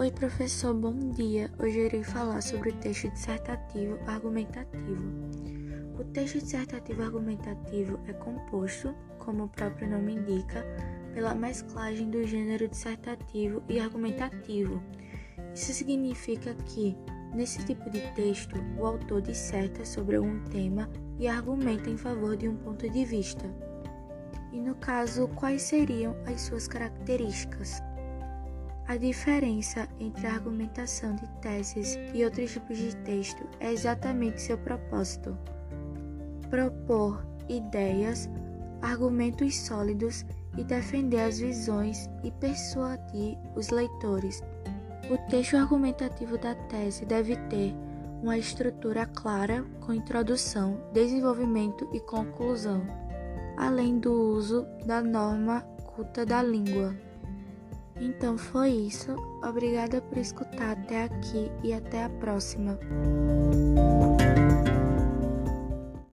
Oi, professor, bom dia. Hoje irei falar sobre o texto dissertativo argumentativo. O texto dissertativo argumentativo é composto, como o próprio nome indica, pela mesclagem do gênero dissertativo e argumentativo. Isso significa que, nesse tipo de texto, o autor disserta sobre algum tema e argumenta em favor de um ponto de vista. E no caso, quais seriam as suas características? A diferença entre a argumentação de teses e outros tipos de texto é exatamente seu propósito: propor ideias, argumentos sólidos e defender as visões e persuadir os leitores. O texto argumentativo da tese deve ter uma estrutura clara com introdução, desenvolvimento e conclusão, além do uso da norma culta da língua. Então foi isso. Obrigada por escutar até aqui e até a próxima.